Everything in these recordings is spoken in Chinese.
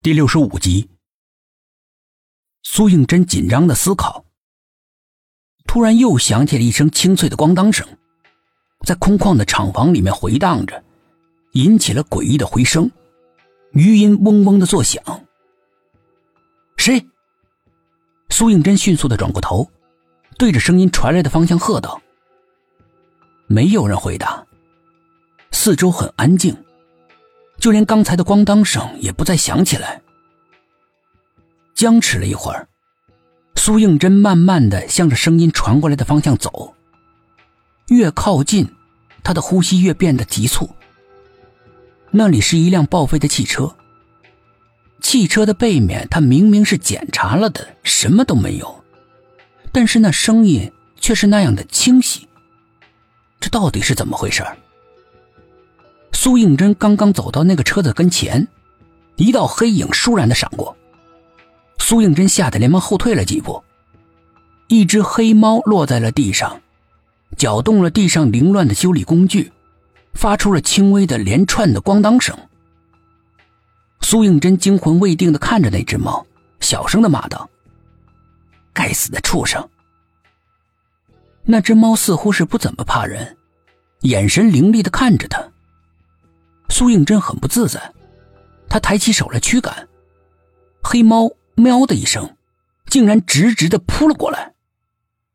第六十五集，苏应真紧张的思考，突然又响起了一声清脆的咣当声，在空旷的厂房里面回荡着，引起了诡异的回声，余音嗡嗡的作响。谁？苏应真迅速的转过头，对着声音传来的方向喝道：“没有人回答，四周很安静。”就连刚才的咣当声也不再响起来。僵持了一会儿，苏应真慢慢的向着声音传过来的方向走。越靠近，他的呼吸越变得急促。那里是一辆报废的汽车。汽车的背面，他明明是检查了的，什么都没有，但是那声音却是那样的清晰。这到底是怎么回事？苏应真刚刚走到那个车子跟前，一道黑影倏然的闪过，苏应真吓得连忙后退了几步。一只黑猫落在了地上，搅动了地上凌乱的修理工具，发出了轻微的连串的咣当声。苏应真惊魂未定的看着那只猫，小声的骂道：“该死的畜生！”那只猫似乎是不怎么怕人，眼神凌厉的看着他。苏应真很不自在，他抬起手来驱赶，黑猫喵的一声，竟然直直的扑了过来。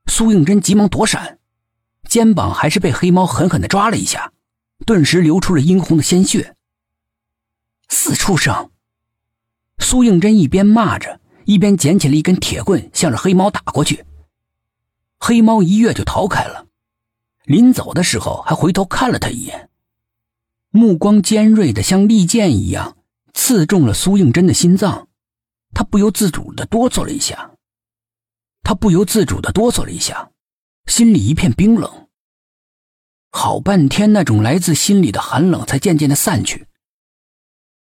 苏应真急忙躲闪，肩膀还是被黑猫狠狠的抓了一下，顿时流出了殷红的鲜血。死畜生！苏应真一边骂着，一边捡起了一根铁棍，向着黑猫打过去。黑猫一跃就逃开了，临走的时候还回头看了他一眼。目光尖锐的像利剑一样刺中了苏应真的心脏，他不由自主的哆嗦了一下。他不由自主的哆嗦了一下，心里一片冰冷。好半天，那种来自心里的寒冷才渐渐的散去。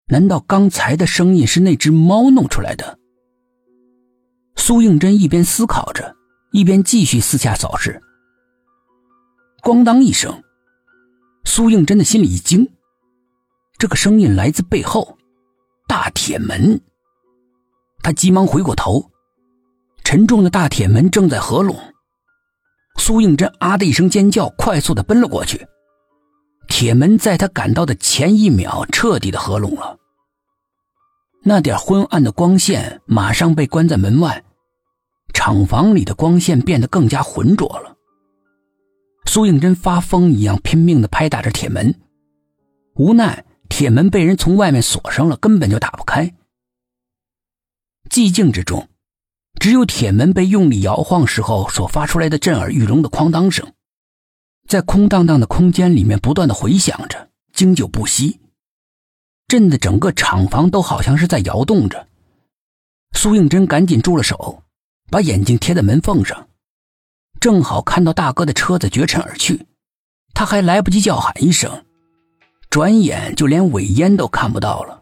难道刚才的声音是那只猫弄出来的？苏应真一边思考着，一边继续四下扫视。咣当一声。苏应真的心里一惊，这个声音来自背后，大铁门。他急忙回过头，沉重的大铁门正在合拢。苏应真啊的一声尖叫，快速的奔了过去。铁门在他赶到的前一秒彻底的合拢了。那点昏暗的光线马上被关在门外，厂房里的光线变得更加浑浊了。苏应真发疯一样拼命的拍打着铁门，无奈铁门被人从外面锁上了，根本就打不开。寂静之中，只有铁门被用力摇晃时候所发出来的震耳欲聋的哐当声，在空荡荡的空间里面不断的回响着，经久不息，震得整个厂房都好像是在摇动着。苏应真赶紧住了手，把眼睛贴在门缝上。正好看到大哥的车子绝尘而去，他还来不及叫喊一声，转眼就连尾烟都看不到了。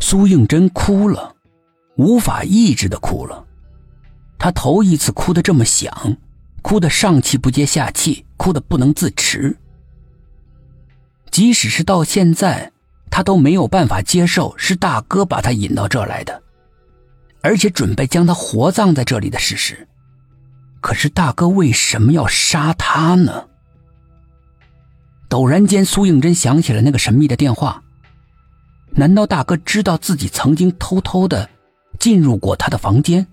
苏应真哭了，无法抑制的哭了，他头一次哭得这么响，哭得上气不接下气，哭得不能自持。即使是到现在，他都没有办法接受是大哥把他引到这来的，而且准备将他活葬在这里的事实。可是大哥为什么要杀他呢？陡然间，苏应真想起了那个神秘的电话。难道大哥知道自己曾经偷偷的进入过他的房间？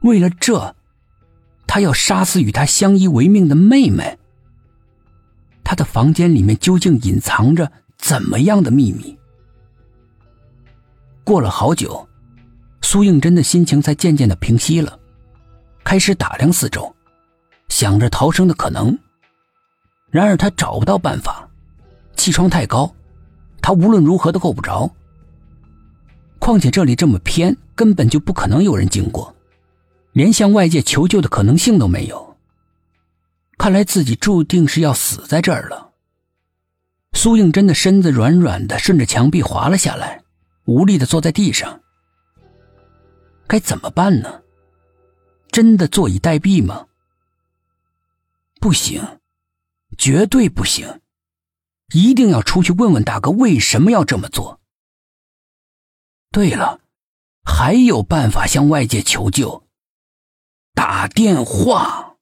为了这，他要杀死与他相依为命的妹妹？他的房间里面究竟隐藏着怎么样的秘密？过了好久，苏应真的心情才渐渐的平息了。开始打量四周，想着逃生的可能。然而他找不到办法，气窗太高，他无论如何都够不着。况且这里这么偏，根本就不可能有人经过，连向外界求救的可能性都没有。看来自己注定是要死在这儿了。苏应真的身子软软的，顺着墙壁滑了下来，无力的坐在地上。该怎么办呢？真的坐以待毙吗？不行，绝对不行！一定要出去问问大哥为什么要这么做。对了，还有办法向外界求救，打电话。